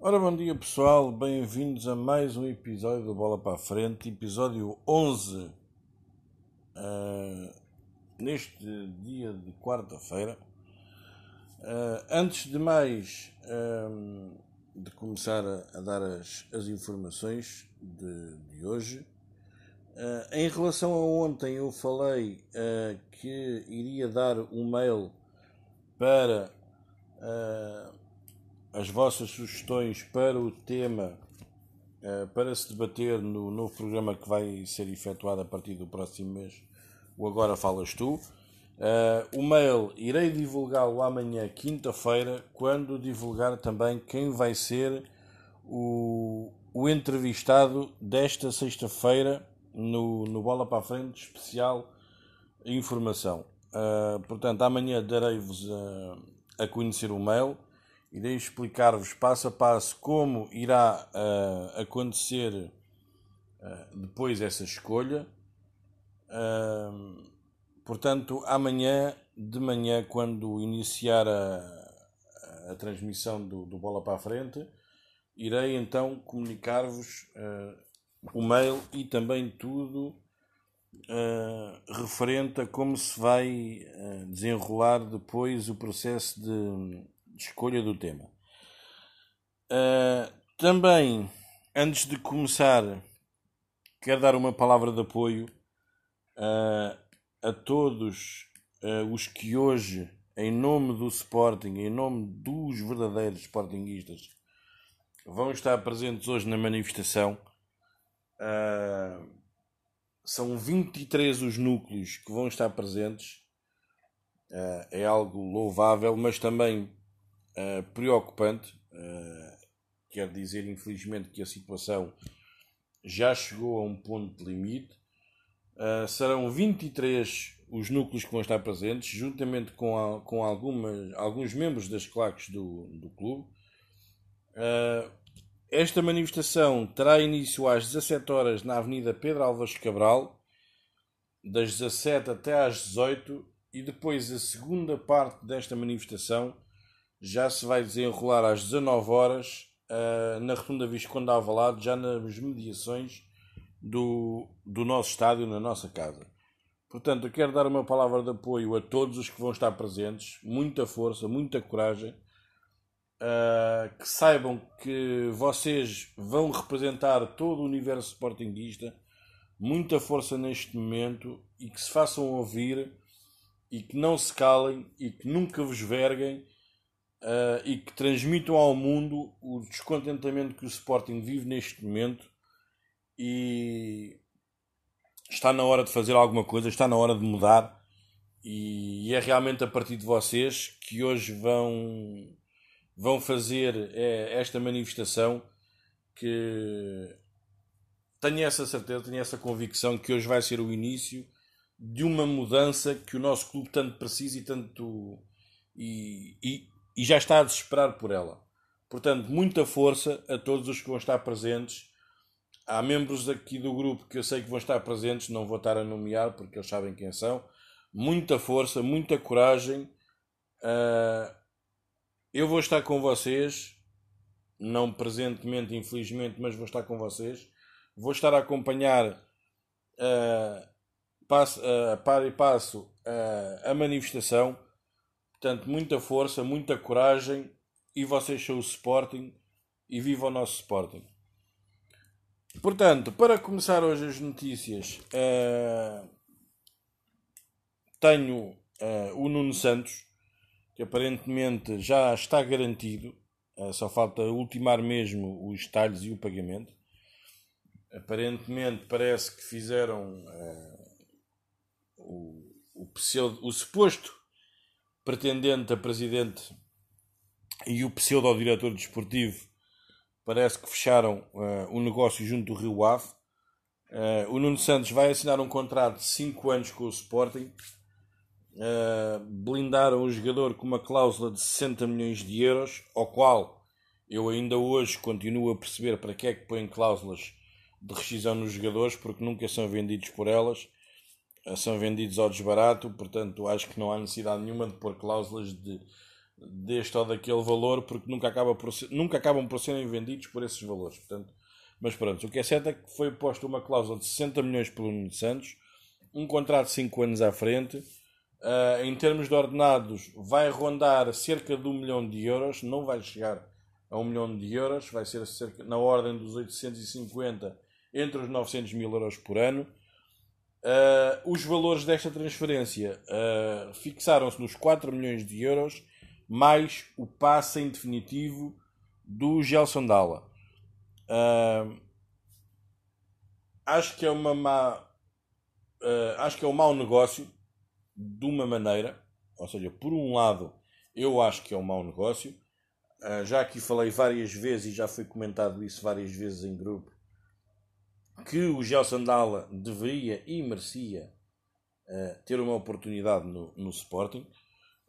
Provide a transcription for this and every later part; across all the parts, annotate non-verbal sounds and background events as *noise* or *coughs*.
Ora, bom dia pessoal, bem-vindos a mais um episódio do Bola para a Frente, episódio 11, uh, neste dia de quarta-feira. Uh, antes de mais, uh, de começar a, a dar as, as informações de, de hoje, em relação a ontem, eu falei que iria dar um mail para as vossas sugestões para o tema uh, para se debater no novo programa que vai ser efetuado a partir do próximo mês. O Agora Falas Tu. Uh, o mail irei divulgá-lo amanhã, quinta-feira, quando divulgar também quem vai ser o, o entrevistado desta sexta-feira no, no Bola para a Frente especial informação. Uh, portanto, amanhã darei-vos a, a conhecer o mail irei explicar-vos passo a passo como irá uh, acontecer uh, depois essa escolha. Uh, portanto, amanhã de manhã, quando iniciar a, a transmissão do, do, Bola para a Frente, irei então comunicar-vos o mail e também tudo referente a como se vai desenrolar depois o processo de de escolha do tema. Uh, também, antes de começar, quero dar uma palavra de apoio uh, a todos uh, os que hoje, em nome do Sporting, em nome dos verdadeiros Sportingistas, vão estar presentes hoje na manifestação. são 23 os núcleos que vão estar presentes. é algo louvável, mas também uh, preocupante. Uh, quer dizer, infelizmente, que a situação já chegou a um ponto de limite. Uh, serão 23 os núcleos que vão estar presentes, juntamente com, a, com algumas, alguns membros das claques do, do clube. Uh, esta manifestação terá início às 17 horas na Avenida Pedro Alves Cabral, das 17 até às 18, e depois a segunda parte desta manifestação já se vai desenrolar às 19 horas uh, na Rotunda Visconde Alvalade, já nas mediações do, do nosso estádio, na nossa casa. Portanto, eu quero dar uma palavra de apoio a todos os que vão estar presentes, muita força, muita coragem, uh, que saibam que vocês vão representar todo o universo sportinguista, muita força neste momento e que se façam ouvir e que não se calem e que nunca vos verguem uh, e que transmitam ao mundo o descontentamento que o Sporting vive neste momento. E está na hora de fazer alguma coisa, está na hora de mudar. E é realmente a partir de vocês que hoje vão vão fazer é, esta manifestação que tenho essa certeza, tenho essa convicção que hoje vai ser o início de uma mudança que o nosso clube tanto precisa e tanto e, e, e já está a desesperar por ela. Portanto, muita força a todos os que vão estar presentes. Há membros aqui do grupo que eu sei que vão estar presentes, não vou estar a nomear porque eles sabem quem são. Muita força, muita coragem. Uh, eu vou estar com vocês, não presentemente, infelizmente, mas vou estar com vocês. Vou estar a acompanhar uh, passo, uh, par e passo a manifestação Portanto, muita força, muita coragem e vocês são o Sporting e viva o nosso Sporting. Portanto, para começar hoje as notícias, uh, tenho uh, o Nuno Santos, que aparentemente já está garantido, uh, só falta ultimar mesmo os talhos e o pagamento. Aparentemente parece que fizeram o, o, pseudo, o suposto pretendente a presidente e o pseudo-diretor desportivo parece que fecharam uh, um negócio junto do Rio Ave. Uh, o Nuno Santos vai assinar um contrato de 5 anos com o Sporting. Uh, blindaram o jogador com uma cláusula de 60 milhões de euros, ao qual eu ainda hoje continuo a perceber para que é que põem cláusulas de rescisão nos jogadores, porque nunca são vendidos por elas são vendidos ao desbarato, portanto acho que não há necessidade nenhuma de pôr cláusulas de, deste ou daquele valor, porque nunca, acaba por ser, nunca acabam por serem vendidos por esses valores. Portanto, mas pronto, o que é certo é que foi posta uma cláusula de 60 milhões pelo Nuno Santos, um contrato de 5 anos à frente. Uh, em termos de ordenados, vai rondar cerca de 1 milhão de euros, não vai chegar a 1 milhão de euros, vai ser cerca, na ordem dos 850 entre os 900 mil euros por ano. Uh, os valores desta transferência uh, fixaram-se nos 4 milhões de euros, mais o passe em definitivo do Gelson Dalla. Uh, acho que é uma má, acho que é um mau negócio de uma maneira, ou seja, por um lado, eu acho que é um mau negócio. já aqui falei várias vezes e já foi comentado isso várias vezes em grupo que o Gelson Dalla deveria e merecia uh, ter uma oportunidade no, no Sporting.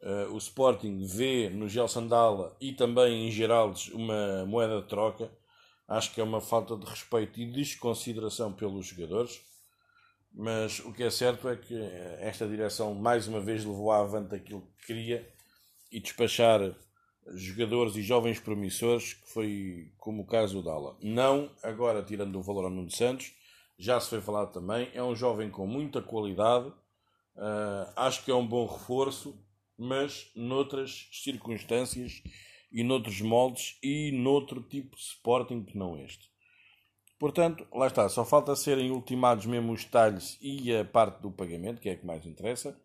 Uh, o Sporting vê no Gelson Dalla e também em Geraldes uma moeda de troca. Acho que é uma falta de respeito e desconsideração pelos jogadores. Mas o que é certo é que esta direção mais uma vez levou à avante aquilo que queria e despachar jogadores e jovens promissores, que foi como o caso do Dala. Não agora tirando o valor ao Nuno Santos, já se foi falado também, é um jovem com muita qualidade, uh, acho que é um bom reforço, mas noutras circunstâncias e noutros moldes e noutro tipo de Sporting que não este. Portanto, lá está, só falta serem ultimados mesmo os detalhes e a parte do pagamento, que é a que mais interessa.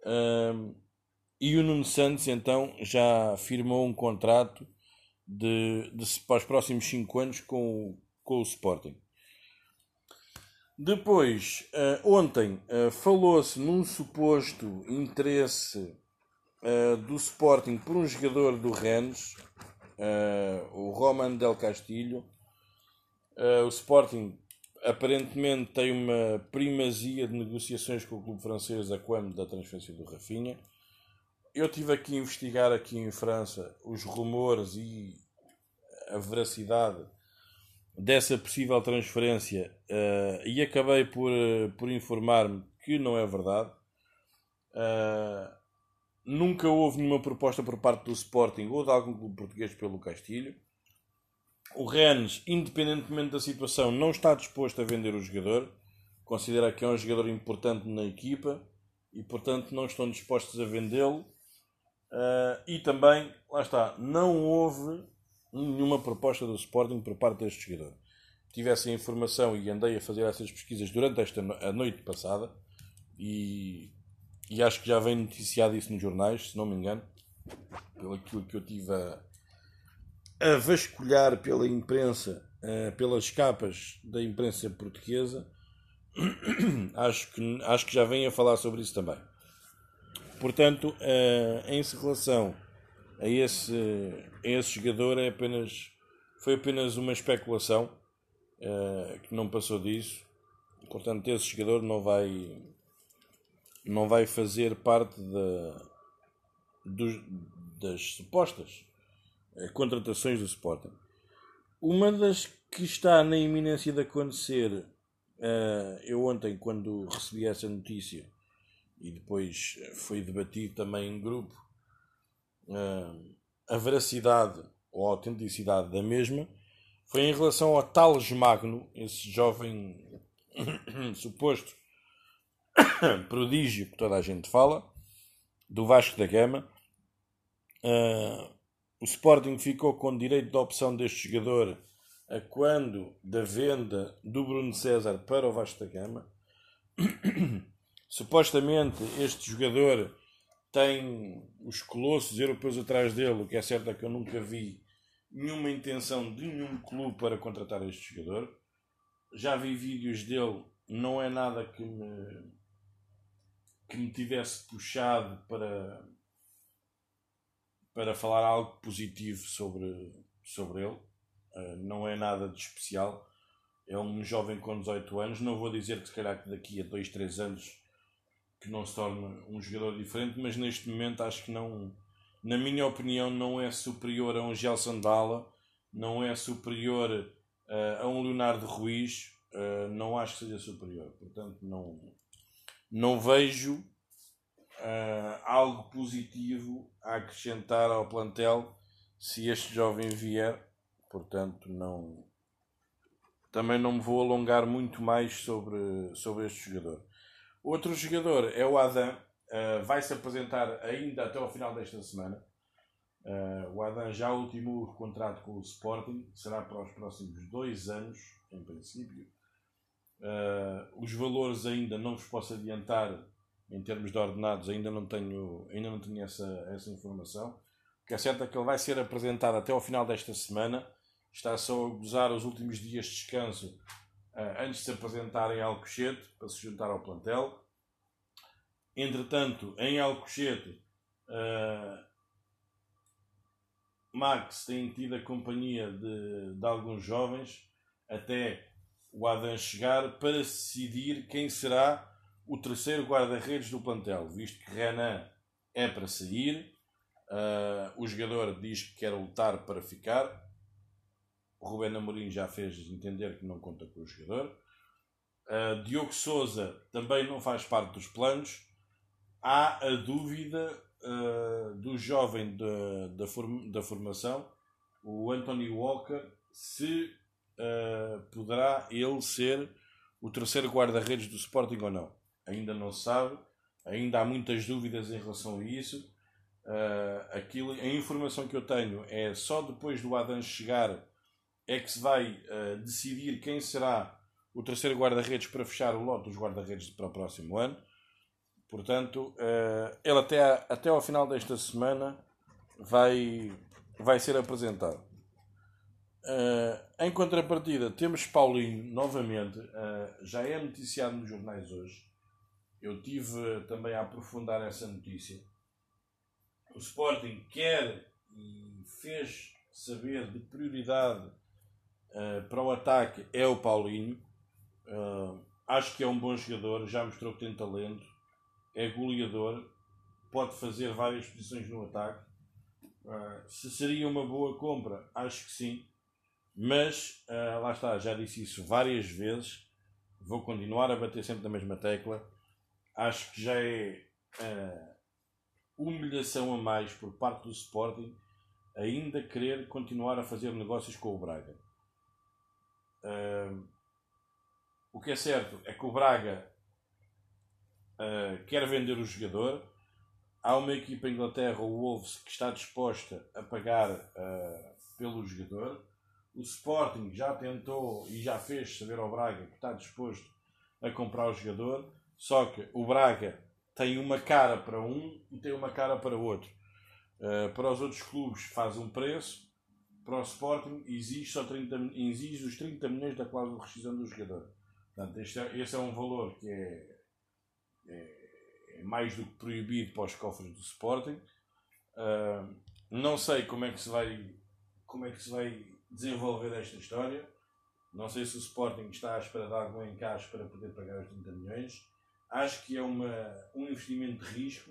Uh, e o Nuno Santos, então, já firmou um contrato de, de, para os próximos 5 anos com, com o Sporting. Depois, uh, ontem, uh, falou-se num suposto interesse uh, do Sporting por um jogador do Rennes, o Roman Del Castillo. o Sporting aparentemente tem uma primazia de negociações com o clube francês a quando da transferência do Rafinha eu tive aqui a investigar aqui em França os rumores e a veracidade dessa possível transferência uh, e acabei por, uh, por informar-me que não é verdade. Uh, nunca houve nenhuma proposta por parte do Sporting ou de algum clube português pelo Castilho. O Rennes, independentemente da situação, não está disposto a vender o jogador. Considera que é um jogador importante na equipa e, portanto, não estão dispostos a vendê-lo. Uh, e também, lá está, não houve nenhuma proposta do Sporting por parte deste jogador. Tive essa informação e andei a fazer essas pesquisas durante esta no a noite passada e, e acho que já vem noticiado isso nos jornais, se não me engano, pelo aquilo que eu tive a, a vasculhar pela imprensa, uh, pelas capas da imprensa portuguesa. *coughs* acho, que, acho que já vem a falar sobre isso também. Portanto, uh, em relação a esse, a esse jogador, é apenas, foi apenas uma especulação uh, que não passou disso. Portanto, esse jogador não vai, não vai fazer parte da, das supostas uh, contratações do Sporting. Uma das que está na iminência de acontecer, eu ontem, quando recebi essa notícia, e depois foi debatido também em grupo uh, a veracidade ou a autenticidade da mesma foi em relação ao Tales Magno, esse jovem *coughs* suposto *coughs* prodígio que toda a gente fala, do Vasco da Gama. Uh, o Sporting ficou com direito de opção deste jogador a quando da venda do Bruno César para o Vasco da Gama. *coughs* Supostamente este jogador tem os colossos europeus atrás dele, o que é certo é que eu nunca vi nenhuma intenção de nenhum clube para contratar este jogador. Já vi vídeos dele, não é nada que me, que me tivesse puxado para, para falar algo positivo sobre, sobre ele. Uh, não é nada de especial. É um jovem com 18 anos. Não vou dizer que se calhar daqui a 2, 3 anos que não se torne um jogador diferente, mas neste momento acho que não, na minha opinião, não é superior a um Gelson Dalla, não é superior uh, a um Leonardo Ruiz, uh, não acho que seja superior. Portanto, não, não vejo uh, algo positivo a acrescentar ao plantel se este jovem vier. Portanto, não também não me vou alongar muito mais sobre, sobre este jogador. Outro jogador é o Adam, uh, vai se apresentar ainda até ao final desta semana. Uh, o Adam já ultimou o contrato com o Sporting, será para os próximos dois anos, em princípio. Uh, os valores ainda não vos posso adiantar em termos de ordenados, ainda não tenho, ainda não tenho essa, essa informação. O que é certo é que ele vai ser apresentado até ao final desta semana. Está só a gozar os últimos dias de descanso antes de se apresentar em Alcochete, para se juntar ao plantel. Entretanto, em Alcochete, uh, Max tem tido a companhia de, de alguns jovens até o Adam chegar para decidir quem será o terceiro guarda-redes do plantel, visto que Renan é para sair, uh, o jogador diz que quer lutar para ficar, o Rubén Amorim já fez entender que não conta com o jogador, uh, Diogo Souza também não faz parte dos planos, há a dúvida uh, do jovem da, form, da formação, o Anthony Walker, se uh, poderá ele ser o terceiro guarda-redes do Sporting ou não. Ainda não se sabe, ainda há muitas dúvidas em relação a isso. Uh, aquilo, a informação que eu tenho é só depois do Adam chegar é que se vai uh, decidir quem será o terceiro guarda-redes para fechar o lote dos guarda-redes para o próximo ano. Portanto, uh, ele até, até ao final desta semana vai, vai ser apresentado. Uh, em contrapartida, temos Paulinho novamente, uh, já é noticiado nos jornais hoje. Eu tive também a aprofundar essa notícia. O Sporting quer e fez saber de prioridade uh, para o ataque é o Paulinho. acho que é um bom jogador, já mostrou que tem talento, é goleador, pode fazer várias posições no ataque. se seria uma boa compra, acho que sim mas uh, lá está, já disse isso várias vezes. Vou continuar a bater sempre na mesma tecla. Acho que já é uh, humilhação a mais por parte do Sporting ainda querer continuar a fazer negócios com o Braga. Uh, o que é certo é que o Braga uh, quer vender o jogador. Há uma equipa em Inglaterra, o Wolves, que está disposta a pagar uh, pelo jogador. O Sporting já tentou e já fez saber ao Braga que está disposto a comprar o jogador, só que o Braga tem uma cara para um e tem uma cara para outro. Uh, para os outros clubes faz um preço, para o Sporting exige, só 30, exige os 30 milhões da cláusula de rescisão do jogador. Portanto, este é, esse é um valor que é, é, é, mais do que proibido para os cofres do Sporting. Uh, não sei como é que se vai como é que se vai desenvolver esta história. Não sei se o Sporting está à espera de algum encaixe para poder pagar os 30 milhões. Acho que é uma, um investimento de risco.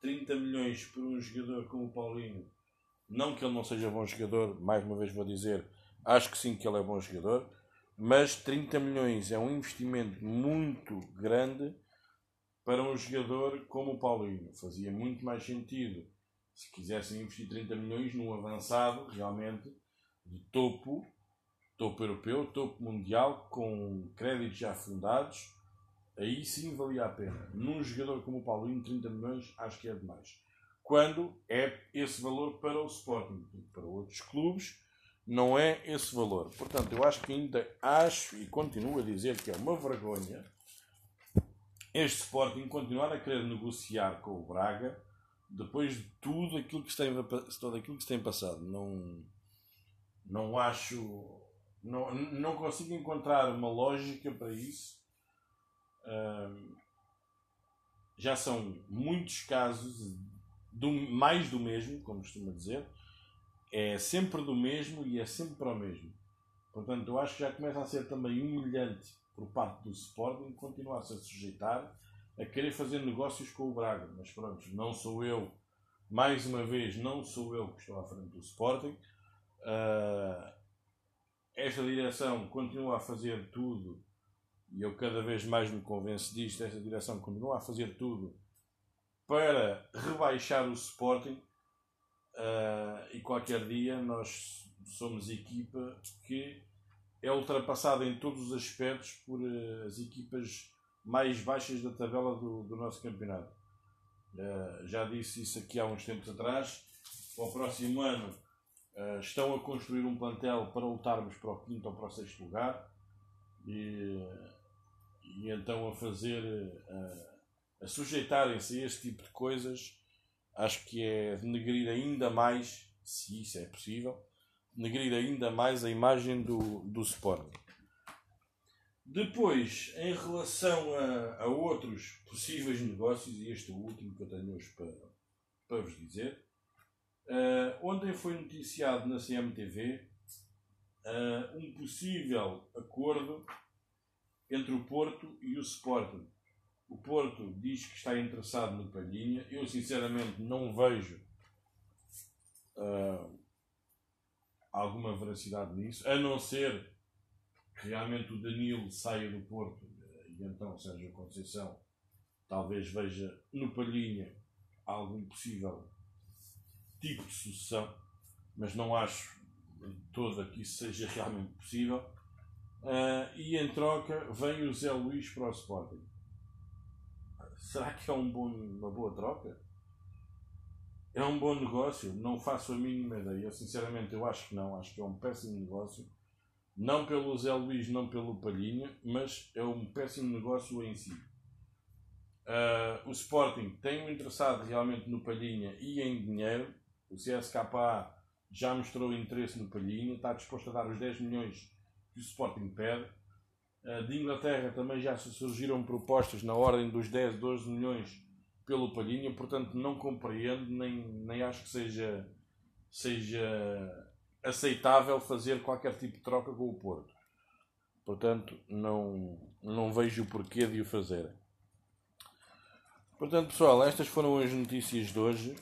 30 milhões por um jogador como o Paulinho. Não que ele não seja bom jogador, mais uma vez vou dizer, acho que sim que ele é bom jogador. Mas 30 milhões é um investimento muito grande para um jogador como o Paulinho. Fazia muito mais sentido se quisessem investir 30 milhões num avançado, realmente, de topo, topo europeu, topo mundial, com créditos já fundados, aí sim valia a pena. Num jogador como o Paulinho, 30 milhões, acho que é demais. Quando é esse valor para o Sporting, para outros clubes, não é esse valor. Portanto, eu acho que ainda acho e continuo a dizer que é uma vergonha este Sporting continuar a querer negociar com o Braga depois de tudo aquilo que se tem, todo aquilo que se tem passado. Não, não acho. Não, não consigo encontrar uma lógica para isso. já são muitos casos, do, mais do mesmo, como costuma dizer. É sempre do mesmo e é sempre para o mesmo. Portanto, eu acho que já começa a ser também humilhante por parte do Sporting continuar-se a sujeitar a querer fazer negócios com o Braga. Mas pronto, não sou eu, mais uma vez, não sou eu que estou à frente do Sporting. Uh, esta direção continua a fazer tudo, e eu cada vez mais me convenço disto, esta direção continua a fazer tudo para rebaixar o Sporting uh, e qualquer dia nós somos equipa que é ultrapassada em todos os aspectos por uh, as equipas mais baixas da tabela do, do nosso campeonato. Uh, já disse isso aqui há uns tempos atrás. Para o próximo ano estão a construir um plantel para lutarmos para o quinto ou para o sexto lugar e, e então a fazer a sujeitarem-se a este tipo de coisas, acho que é denegrir ainda mais, se isso é possível, denegrir ainda mais a imagem do, do Sporting. Depois, em relação a, a outros possíveis negócios, e este é o último que eu tenho hoje para, para vos dizer, uh, ontem foi noticiado na CMTV uh, um possível acordo entre o Porto e o Sporting o Porto diz que está interessado no Palhinha. Eu, sinceramente, não vejo uh, alguma veracidade nisso, a não ser que realmente o Danilo saia do Porto e então Sérgio Conceição talvez veja no Palhinha algum possível tipo de sucessão, mas não acho toda que isso seja *laughs* realmente possível. Uh, e em troca vem o Zé Luís para o Sporting. Será que é um bom, uma boa troca? É um bom negócio? Não faço a mínima ideia. Sinceramente, eu acho que não. Acho que é um péssimo negócio. Não pelo Zé Luís, não pelo Palhinha, mas é um péssimo negócio em si. Uh, o Sporting tem um interessado realmente no Palhinha e em dinheiro. O CSKA já mostrou interesse no Palhinha, está disposto a dar os 10 milhões que o Sporting pede. Eh, de Inglaterra também já surgiram propostas na ordem dos 10, 12 milhões pelo Palhinha, portanto não compreendo nem, nem acho que seja, seja aceitável fazer qualquer tipo de troca com o Porto. Portanto, não, não vejo o porquê de o fazer. Portanto, pessoal, estas foram as notícias de hoje.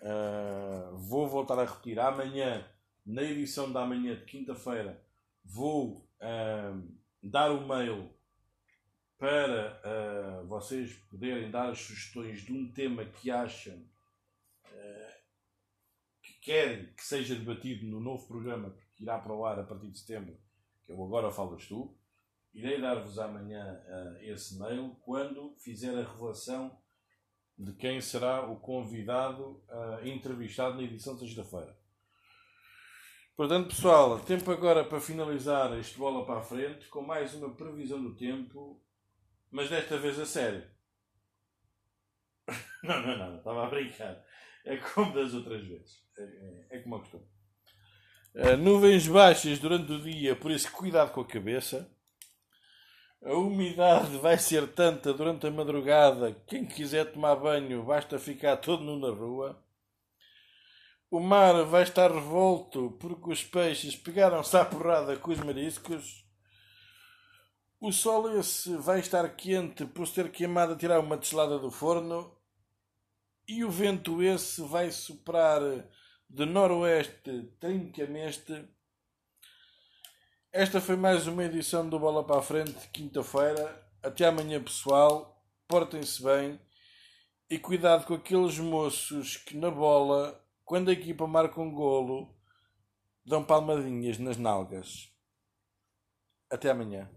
Uh, vou voltar a repetir. Amanhã, na edição da manhã de quinta-feira, vou uh, dar o mail para uh, vocês poderem dar as sugestões de um tema que acham uh, que querem que seja debatido no novo programa que irá para o ar a partir de setembro, que eu agora falas tu. Irei dar-vos amanhã uh, esse mail quando fizer a revelação de quem será o convidado entrevistado na edição de sexta-feira. Portanto, pessoal, tempo agora para finalizar este bola para a frente com mais uma previsão do tempo, mas desta vez a sério. *laughs* não, não, não, estava a brincar. É como das outras vezes. É, é, é como eu. Uh, nuvens baixas durante o dia, por isso cuidado com a cabeça. A umidade vai ser tanta durante a madrugada. Quem quiser tomar banho, basta ficar todo nu na rua. O mar vai estar revolto porque os peixes pegaram-se à porrada com os mariscos. O sol esse vai estar quente por se ter queimado a tirar uma deslada do forno. E o vento esse vai soprar de noroeste trincamente. Esta foi mais uma edição do Bola para a Frente, quinta-feira. Até amanhã, pessoal. Portem-se bem e cuidado com aqueles moços que na bola quando a equipa marca um golo, dão palmadinhas nas nalgas. Até amanhã.